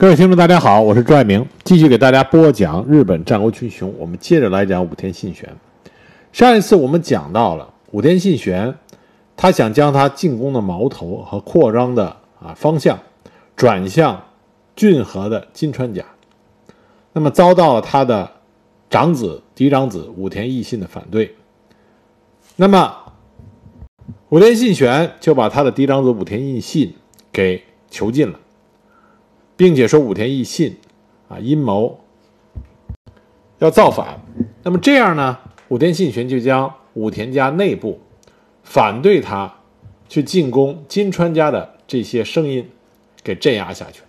各位听众，大家好，我是朱爱明，继续给大家播讲日本战国群雄。我们接着来讲武田信玄。上一次我们讲到了武田信玄，他想将他进攻的矛头和扩张的啊方向转向骏河的金川家，那么遭到了他的长子嫡长子武田义信的反对。那么武田信玄就把他的嫡长子武田义信给囚禁了。并且说武田义信啊阴谋要造反，那么这样呢，武田信玄就将武田家内部反对他去进攻金川家的这些声音给镇压下去。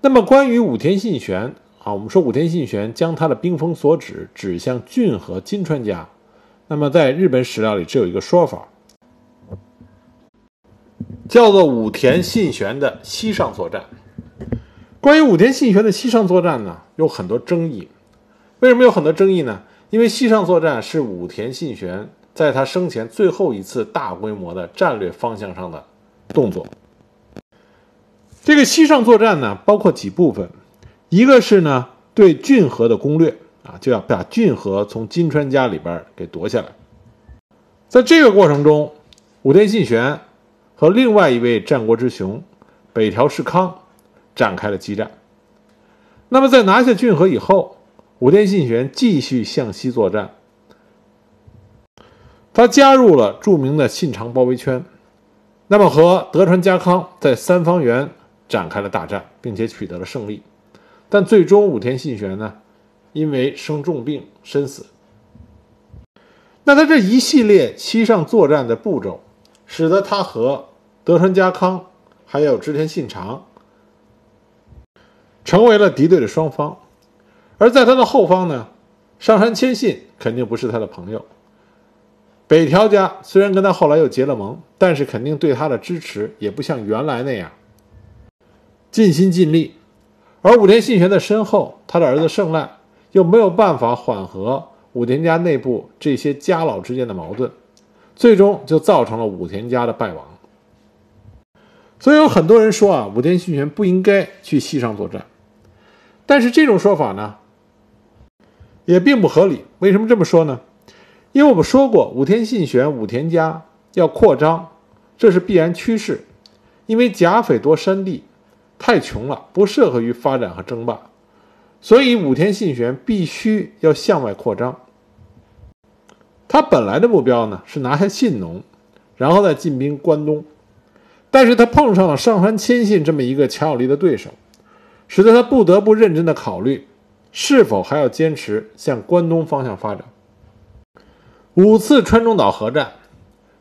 那么关于武田信玄啊，我们说武田信玄将他的兵锋所指指向骏和金川家，那么在日本史料里只有一个说法，叫做武田信玄的西上作战。关于武田信玄的西上作战呢，有很多争议。为什么有很多争议呢？因为西上作战是武田信玄在他生前最后一次大规模的战略方向上的动作。这个西上作战呢，包括几部分，一个是呢对骏河的攻略啊，就要把骏河从金川家里边给夺下来。在这个过程中，武田信玄和另外一位战国之雄北条氏康。展开了激战。那么，在拿下骏河以后，武田信玄继续向西作战。他加入了著名的信长包围圈，那么和德川家康在三方原展开了大战，并且取得了胜利。但最终，武田信玄呢，因为生重病身死。那他这一系列西上作战的步骤，使得他和德川家康还有织田信长。成为了敌对的双方，而在他的后方呢，上杉谦信肯定不是他的朋友。北条家虽然跟他后来又结了盟，但是肯定对他的支持也不像原来那样尽心尽力。而武田信玄的身后，他的儿子胜赖又没有办法缓和武田家内部这些家老之间的矛盾，最终就造成了武田家的败亡。所以有很多人说啊，武田信玄不应该去西上作战。但是这种说法呢，也并不合理。为什么这么说呢？因为我们说过，武田信玄、武田家要扩张，这是必然趋势。因为甲斐多山地太穷了，不适合于发展和争霸，所以武田信玄必须要向外扩张。他本来的目标呢是拿下信浓，然后再进兵关东，但是他碰上了上杉谦信这么一个强有力的对手。使得他不得不认真的考虑，是否还要坚持向关东方向发展。五次川中岛合战，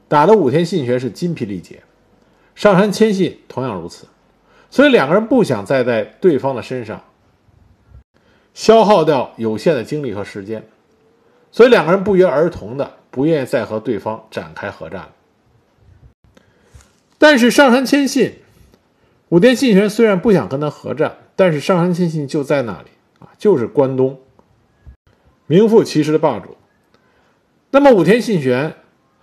打的武田信玄是筋疲力竭，上杉谦信同样如此，所以两个人不想再在对方的身上消耗掉有限的精力和时间，所以两个人不约而同的不愿意再和对方展开合战。但是上杉谦信、武田信玄虽然不想跟他合战。但是上杉谦信就在那里啊，就是关东名副其实的霸主。那么武田信玄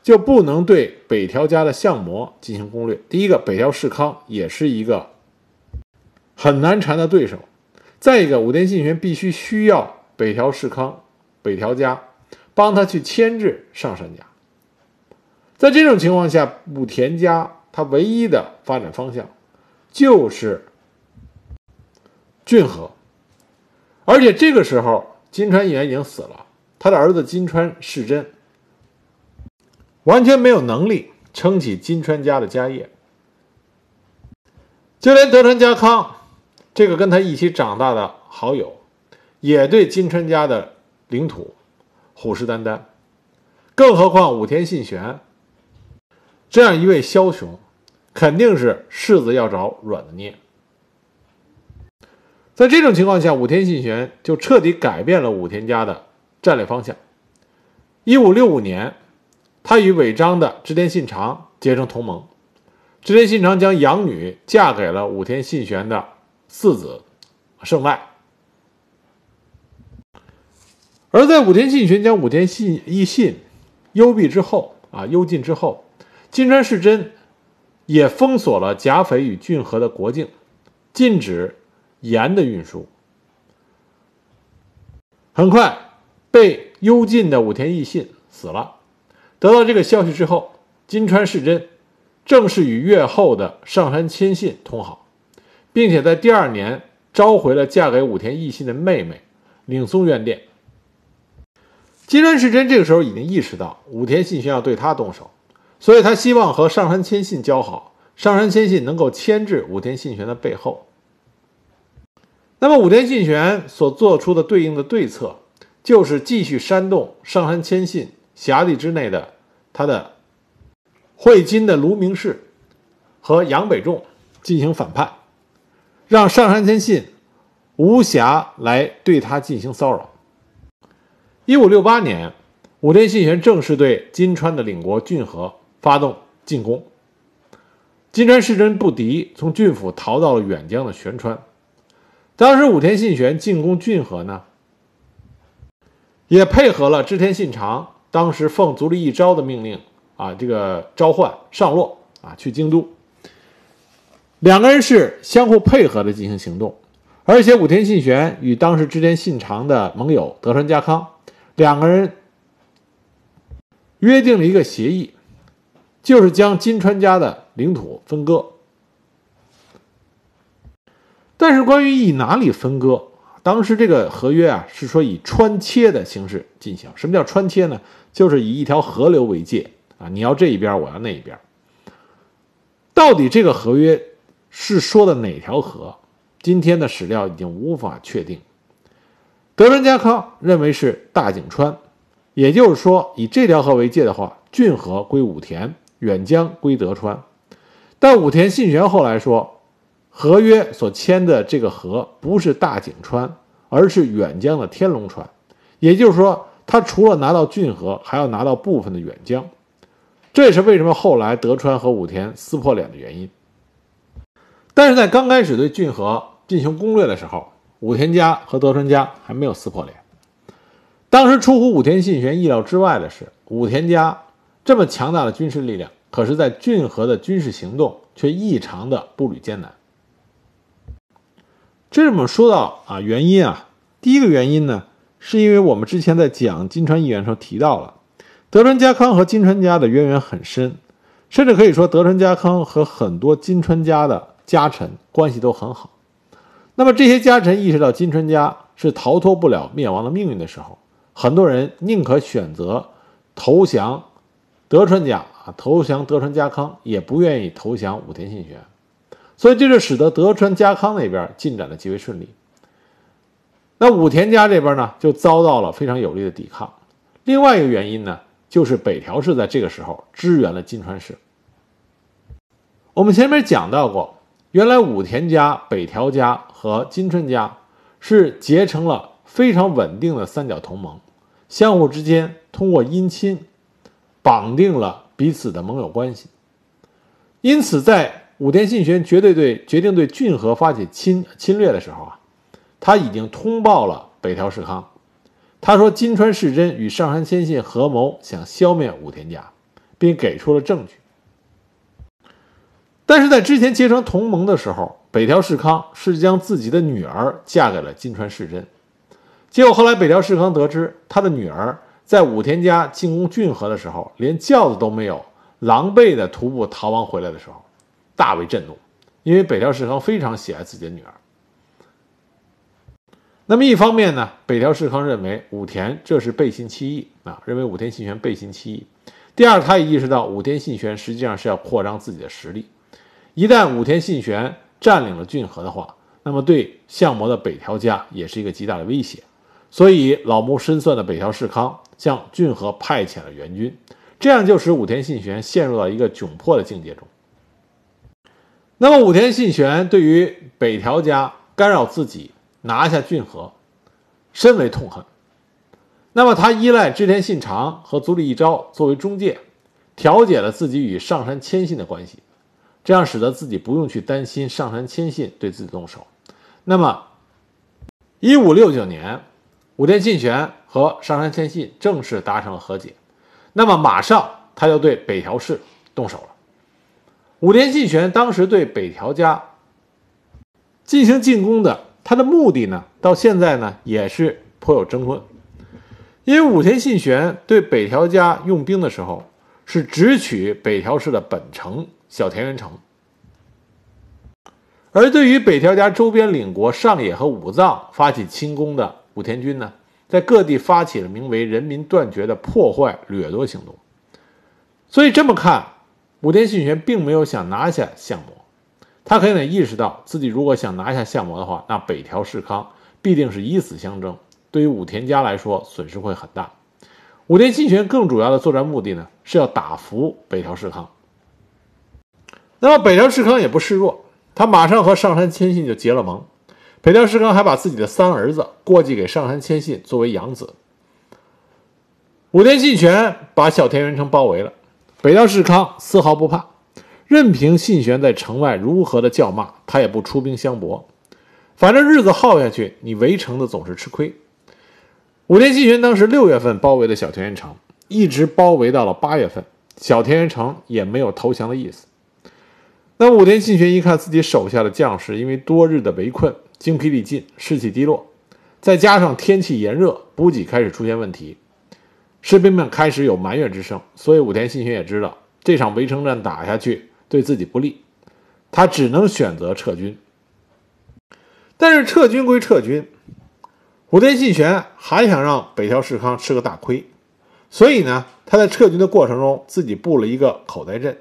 就不能对北条家的相模进行攻略。第一个，北条氏康也是一个很难缠的对手。再一个，武田信玄必须需要北条氏康、北条家帮他去牵制上杉家。在这种情况下，武田家他唯一的发展方向就是。骏河，而且这个时候金川议员已经死了，他的儿子金川世真完全没有能力撑起金川家的家业，就连德川家康这个跟他一起长大的好友，也对金川家的领土虎视眈眈，更何况武田信玄这样一位枭雄，肯定是柿子要找软的捏。在这种情况下，武田信玄就彻底改变了武田家的战略方向。一五六五年，他与尾张的织田信长结成同盟，织田信长将养女嫁给了武田信玄的四子胜赖。而在武田信玄将武田信义信幽闭之后，啊，幽禁之后，金川世真也封锁了甲斐与骏河的国境。禁止盐的运输。很快，被幽禁的武田义信死了。得到这个消息之后，金川世真正式与越后的上杉谦信通好，并且在第二年召回了嫁给武田义信的妹妹领松院殿。金川世真这个时候已经意识到武田信玄要对他动手，所以他希望和上杉谦信交好，上杉谦信能够牵制武田信玄的背后。那么武田信玄所做出的对应的对策，就是继续煽动上杉谦信辖地之内的他的会津的卢明氏和杨北仲进行反叛，让上杉谦信无暇来对他进行骚扰。一五六八年，武田信玄正式对金川的领国骏河发动进攻，金川世真不敌，从郡府逃到了远江的玄川。当时武田信玄进攻骏河呢，也配合了织田信长当时奉足利义昭的命令啊，这个召唤上洛啊去京都。两个人是相互配合的进行行动，而且武田信玄与当时织田信长的盟友德川家康两个人约定了一个协议，就是将金川家的领土分割。但是，关于以哪里分割，当时这个合约啊，是说以穿切的形式进行。什么叫穿切呢？就是以一条河流为界啊，你要这一边，我要那一边。到底这个合约是说的哪条河？今天的史料已经无法确定。德川家康认为是大井川，也就是说，以这条河为界的话，骏河归武田，远江归德川。但武田信玄后来说。合约所签的这个河不是大井川，而是远江的天龙川，也就是说，他除了拿到骏河，还要拿到部分的远江。这也是为什么后来德川和武田撕破脸的原因。但是在刚开始对骏河进行攻略的时候，武田家和德川家还没有撕破脸。当时出乎武田信玄意料之外的是，武田家这么强大的军事力量，可是在骏河的军事行动却异常的步履艰难。这么说到啊，原因啊，第一个原因呢，是因为我们之前在讲金川议员时候提到了，德川家康和金川家的渊源很深，甚至可以说德川家康和很多金川家的家臣关系都很好。那么这些家臣意识到金川家是逃脱不了灭亡的命运的时候，很多人宁可选择投降德川家啊，投降德川家康，也不愿意投降武田信玄。所以这就使得德川家康那边进展的极为顺利。那武田家这边呢，就遭到了非常有力的抵抗。另外一个原因呢，就是北条氏在这个时候支援了金川氏。我们前面讲到过，原来武田家、北条家和金川家是结成了非常稳定的三角同盟，相互之间通过姻亲绑定了彼此的盟友关系。因此在武田信玄绝对对决定对骏河发起侵侵略的时候啊，他已经通报了北条氏康。他说金川世真与上杉谦信合谋，想消灭武田家，并给出了证据。但是在之前结成同盟的时候，北条氏康是将自己的女儿嫁给了金川世真。结果后来北条氏康得知他的女儿在武田家进攻骏河的时候，连轿子都没有，狼狈的徒步逃亡回来的时候。大为震怒，因为北条氏康非常喜爱自己的女儿。那么一方面呢，北条氏康认为武田这是背信弃义啊，认为武田信玄背信弃义。第二，他也意识到武田信玄实际上是要扩张自己的实力，一旦武田信玄占领了骏河的话，那么对相模的北条家也是一个极大的威胁。所以老谋深算的北条氏康向骏河派遣了援军，这样就使武田信玄陷入到一个窘迫的境界中。那么武田信玄对于北条家干扰自己拿下骏河，深为痛恨。那么他依赖织田信长和足利义昭作为中介，调解了自己与上杉谦信的关系，这样使得自己不用去担心上杉谦信对自己动手。那么，一五六九年，武田信玄和上杉谦信正式达成了和解，那么马上他就对北条氏动手了。武田信玄当时对北条家进行进攻的，他的目的呢，到现在呢也是颇有争论。因为武田信玄对北条家用兵的时候，是直取北条氏的本城小田原城，而对于北条家周边领国上野和武藏发起侵攻的武田军呢，在各地发起了名为“人民断绝”的破坏掠夺行动。所以这么看，武田信玄并没有想拿下相模。他很能意识到自己如果想拿下相模的话，那北条氏康必定是以死相争，对于武田家来说损失会很大。武田信玄更主要的作战目的呢，是要打服北条氏康。那么北条氏康也不示弱，他马上和上杉谦信就结了盟。北条氏康还把自己的三儿子过继给上杉谦信作为养子。武田信玄把小田原城包围了，北条氏康丝毫不怕。任凭信玄在城外如何的叫骂，他也不出兵相搏。反正日子耗下去，你围城的总是吃亏。武田信玄当时六月份包围的小田园城，一直包围到了八月份，小田园城也没有投降的意思。那武田信玄一看自己手下的将士因为多日的围困，精疲力尽，士气低落，再加上天气炎热，补给开始出现问题，士兵们开始有埋怨之声。所以武田信玄也知道这场围城战打下去。对自己不利，他只能选择撤军。但是撤军归撤军，武田信玄还想让北条氏康吃个大亏，所以呢，他在撤军的过程中自己布了一个口袋阵，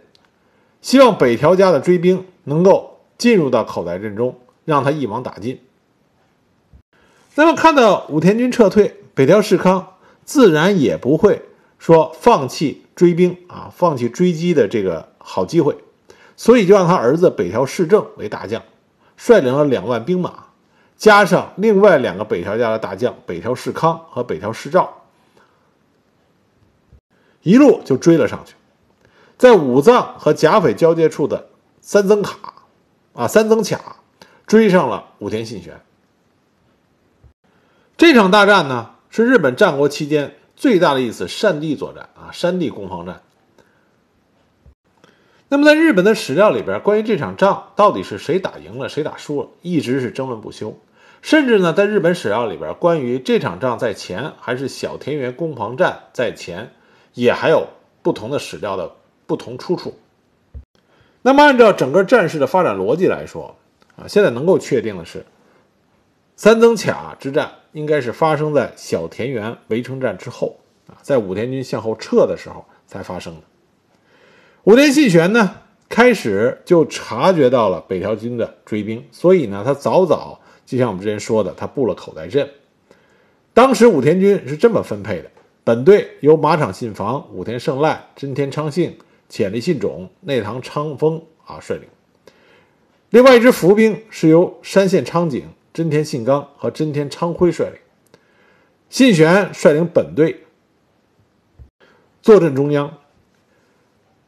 希望北条家的追兵能够进入到口袋阵中，让他一网打尽。那么看到武田军撤退，北条氏康自然也不会说放弃追兵啊，放弃追击的这个好机会。所以就让他儿子北条氏政为大将，率领了两万兵马，加上另外两个北条家的大将北条氏康和北条氏照，一路就追了上去，在武藏和甲斐交界处的三增卡，啊三增卡，追上了武田信玄。这场大战呢，是日本战国期间最大的一次山地作战啊，山地攻防战。那么，在日本的史料里边，关于这场仗到底是谁打赢了，谁打输了，一直是争论不休。甚至呢，在日本史料里边，关于这场仗在前还是小田园攻防战在前，也还有不同的史料的不同出处。那么，按照整个战事的发展逻辑来说，啊，现在能够确定的是，三曾卡之战应该是发生在小田园围城战之后，啊，在武田军向后撤的时候才发生的。武田信玄呢，开始就察觉到了北条军的追兵，所以呢，他早早就像我们之前说的，他布了口袋阵。当时武田军是这么分配的：本队由马场信房、武田胜赖、真田昌幸、浅利信种、内藤昌丰啊率领；另外一支伏兵是由山县昌景、真田信纲和真田昌辉率领。信玄率领本队坐镇中央。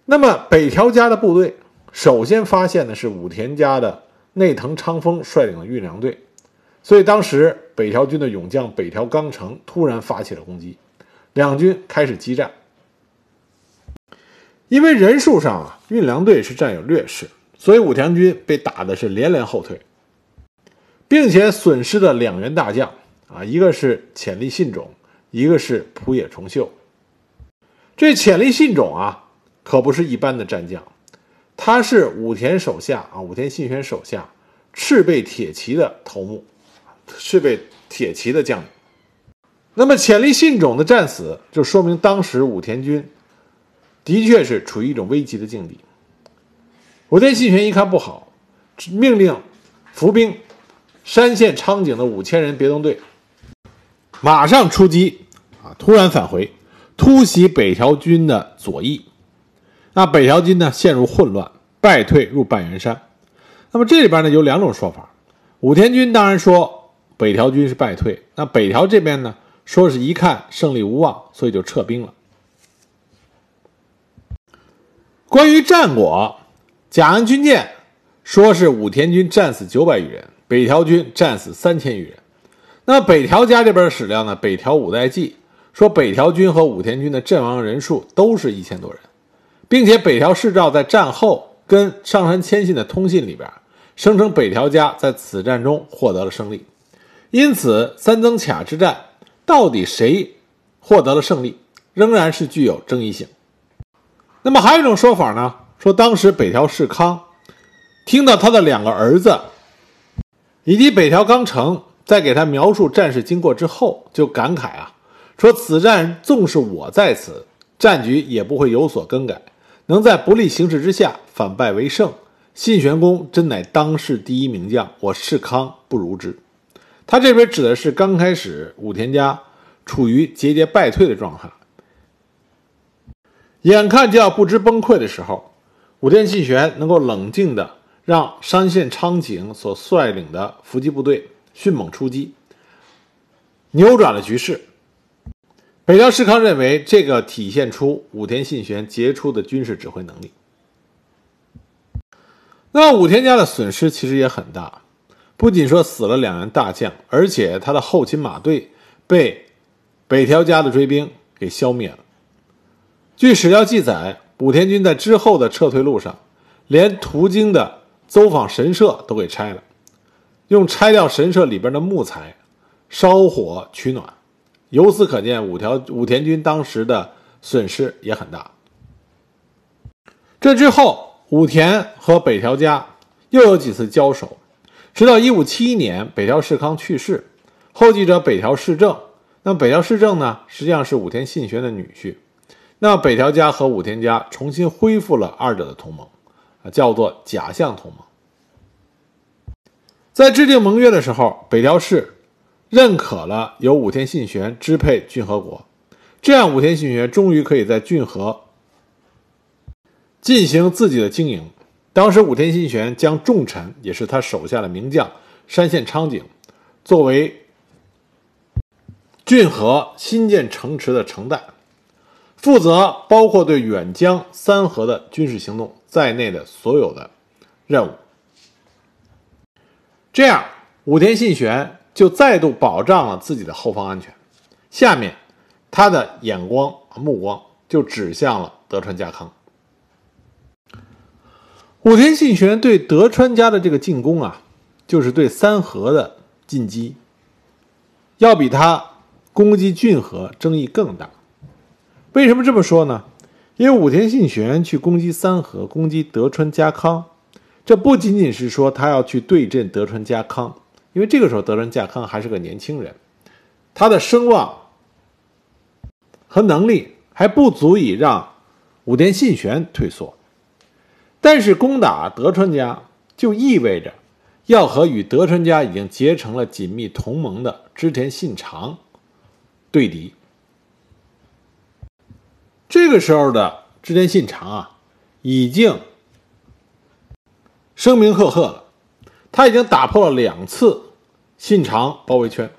那么北条家的部队首先发现的是武田家的内藤昌丰率领的运粮队，所以当时北条军的勇将北条纲成突然发起了攻击，两军开始激战。因为人数上啊，运粮队是占有劣势，所以武田军被打的是连连后退，并且损失了两员大将啊，一个是浅利信种，一个是浦野重秀。这浅利信种啊。可不是一般的战将，他是武田手下啊，武田信玄手下赤背铁骑的头目，赤背铁骑的将领。那么潜力信种的战死，就说明当时武田军的确是处于一种危急的境地。武田信玄一看不好，命令伏兵山县昌景的五千人别动队，马上出击啊！突然返回，突袭北条军的左翼。那北条军呢陷入混乱，败退入半原山。那么这里边呢有两种说法，武田军当然说北条军是败退，那北条这边呢说是一看胜利无望，所以就撤兵了。关于战果，甲安军舰说是武田军战死九百余人，北条军战死三千余人。那北条家这边史料呢，北条五代记说北条军和武田军的阵亡人数都是一千多人。并且北条氏照在战后跟上杉谦信的通信里边，声称北条家在此战中获得了胜利。因此，三曾卡之战到底谁获得了胜利，仍然是具有争议性。那么还有一种说法呢，说当时北条氏康听到他的两个儿子以及北条纲成在给他描述战事经过之后，就感慨啊，说此战纵是我在此，战局也不会有所更改，能在不利形势之下反败为胜，信玄公真乃当世第一名将，我士康不如之。他这边指的是刚开始武田家处于节节败退的状态，眼看就要不知崩溃的时候，武田信玄能够冷静的让山县昌景所率领的伏击部队迅猛出击，扭转了局势。北条氏康认为这个体现出武田信玄杰出的军事指挥能力。那么武田家的损失其实也很大。不仅说死了两员大将，而且他的后勤马队被北条家的追兵给消灭了。据史料记载，武田军在之后的撤退路上，连途经的走访神社都给拆了，用拆掉神社里边的木材烧火取暖。由此可见，武条武田军当时的损失也很大。这之后，武田和北条家又有几次交手。直到一五七一年，北条氏康去世，后继者北条氏政。那北条氏政呢，实际上是武田信玄的女婿。那北条家和武田家重新恢复了二者的同盟，叫做假象同盟。在制定盟约的时候，北条氏认可了由武田信玄支配骏河国，这样武田信玄终于可以在骏河进行自己的经营。当时武田信玄将重臣，也是他手下的名将山县昌景，作为骏河新建城池的城代，负责包括对远江三河的军事行动在内的所有的任务。这样，武田信玄就再度保障了自己的后方安全。下面，他的眼光目光就指向了德川家康。武田信玄对德川家的这个进攻啊，就是对三河的进击，要比他攻击骏河争议更大。为什么这么说呢？因为武田信玄去攻击三河、攻击德川家康，这不仅仅是说他要去对阵德川家康，因为这个时候德川家康还是个年轻人，他的声望和能力还不足以让武田信玄退缩。但是攻打德川家就意味着要和与德川家已经结成了紧密同盟的织田信长对敌。这个时候的织田信长啊，已经声名赫赫了，他已经打破了两次信长包围圈。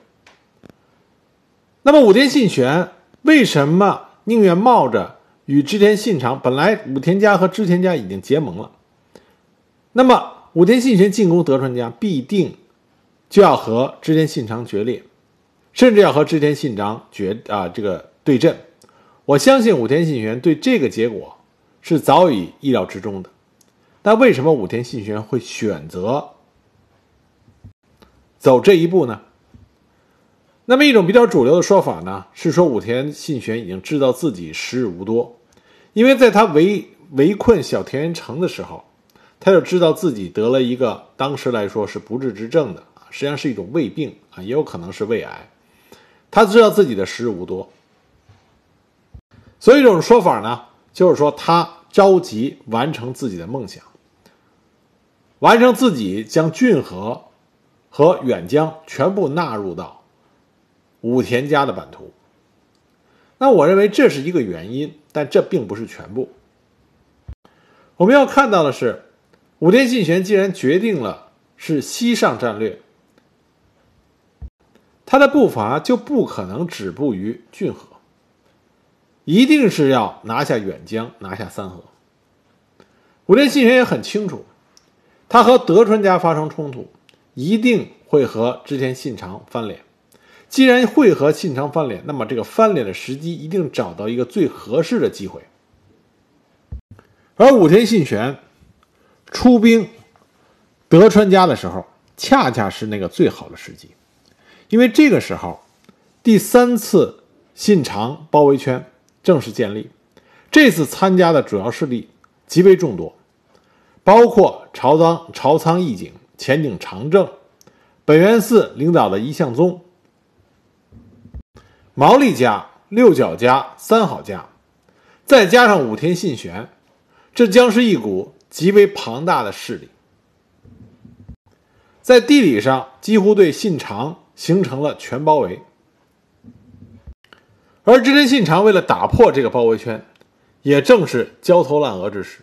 那么武田信玄为什么宁愿冒着？与织田信长本来武田家和织田家已经结盟了，那么武田信玄进攻德川家，必定就要和织田信长决裂，甚至要和织田信长决啊这个对阵。我相信武田信玄对这个结果是早已意料之中的。那为什么武田信玄会选择走这一步呢？那么一种比较主流的说法呢，是说武田信玄已经知道自己时日无多。因为在他围围困小田园城的时候，他就知道自己得了一个当时来说是不治之症的，实际上是一种胃病啊，也有可能是胃癌。他知道自己的时日无多，所以这种说法呢，就是说他着急完成自己的梦想，完成自己将骏河和远江全部纳入到武田家的版图。那我认为这是一个原因。但这并不是全部。我们要看到的是，武田信玄既然决定了是西上战略，他的步伐就不可能止步于骏河，一定是要拿下远江，拿下三河。武田信玄也很清楚，他和德川家发生冲突，一定会和织田信长翻脸。既然会和信长翻脸，那么这个翻脸的时机一定找到一个最合适的机会。而武田信玄出兵德川家的时候，恰恰是那个最好的时机，因为这个时候，第三次信长包围圈正式建立，这次参加的主要势力极为众多，包括朝仓朝仓义景、前景长政、本愿寺领导的一向宗、毛利家、六角家、三好家，再加上武田信玄，这将是一股极为庞大的势力。在地理上几乎对信长形成了全包围，而织田信长为了打破这个包围圈，也正是焦头烂额之时。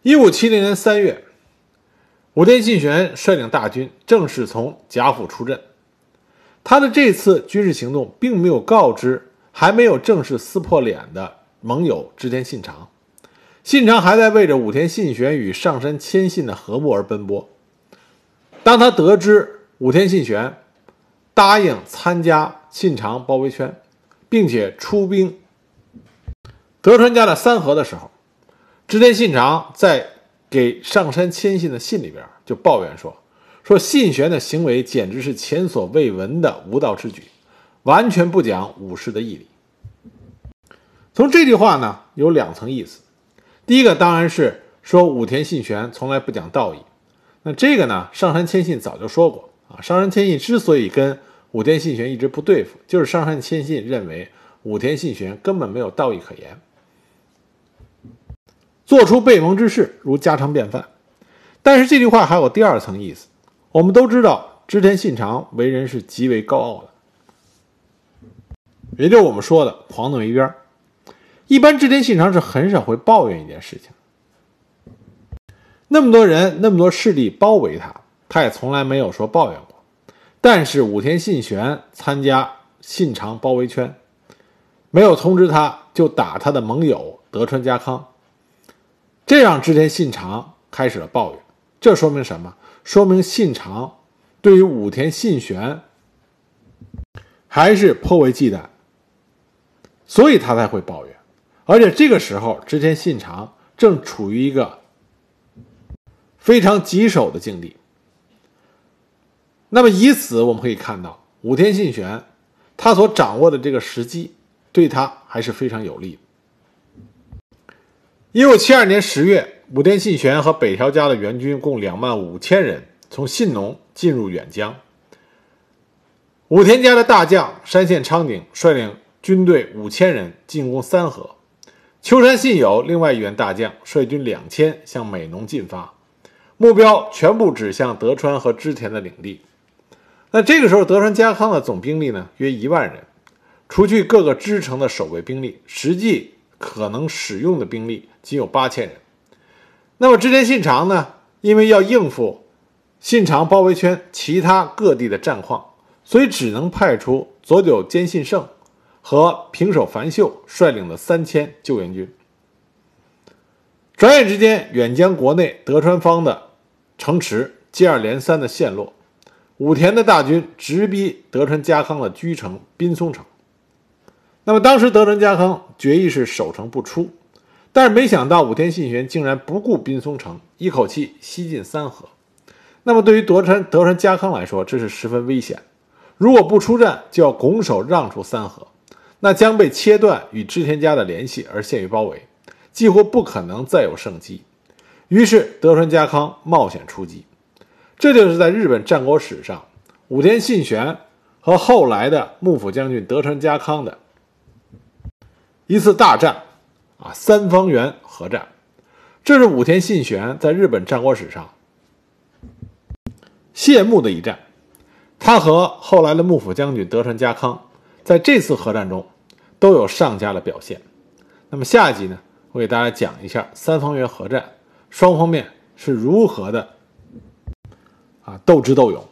一五七零年三月，武田信玄率领大军正式从甲府出阵。他的这次军事行动并没有告知还没有正式撕破脸的盟友织田信长。信长还在为着武田信玄与上杉谦信的和睦而奔波。当他得知武田信玄答应参加信长包围圈，并且出兵德川家的三河的时候，织田信长在给上杉谦信的信里边就抱怨说：“说信玄的行为简直是前所未闻的无道之举，完全不讲武士的义理。”从这句话呢，有两层意思。第一个当然是说武田信玄从来不讲道义，那这个呢，上杉谦信早就说过啊。上杉谦信之所以跟武田信玄一直不对付，就是上杉谦信认为武田信玄根本没有道义可言，做出背盟之事如家常便饭。但是这句话还有第二层意思，我们都知道织田信长为人是极为高傲的，也就是我们说的狂怒一边一般织田信长是很少会抱怨一件事情，那么多人、那么多势力包围他，他也从来没有说抱怨过。但是武田信玄参加信长包围圈，没有通知他就打他的盟友德川家康，这让织田信长开始了抱怨。这说明什么？说明信长对于武田信玄还是颇为忌惮，所以他才会抱怨。而且这个时候，织田信长正处于一个非常棘手的境地。那么以此我们可以看到，武田信玄他所掌握的这个时机，对他还是非常有利的。一五七二年十月，武田信玄和北条家的援军共两万五千人，从信浓进入远江。武田家的大将山县昌景率领军队五千人进攻三河。秋山信友另外一员大将率军两千向美浓进发，目标全部指向德川和织田的领地。那这个时候，德川家康的总兵力呢约一万人，除去各个支城的守卫兵力，实际可能使用的兵力仅有八千人。那么织田信长呢，因为要应付信长包围圈其他各地的战况，所以只能派出佐久间信胜。和平手繁秀率领的三千救援军，转眼之间，远江国内德川方的城池接二连三的陷落，武田的大军直逼德川家康的居城滨松城。那么当时德川家康决议是守城不出，但是没想到武田信玄竟然不顾滨松城，一口气西进三河。那么对于德川德川家康来说，这是十分危险。如果不出战，就要拱手让出三河。那将被切断与织田家的联系，而陷于包围，几乎不可能再有胜机。于是德川家康冒险出击，这就是在日本战国史上武田信玄和后来的幕府将军德川家康的一次大战啊，三方原合战。这是武田信玄在日本战国史上谢幕的一战，他和后来的幕府将军德川家康。在这次合战中，都有上佳的表现。那么下一集呢，我给大家讲一下三方原合战，双方面是如何的啊斗智斗勇。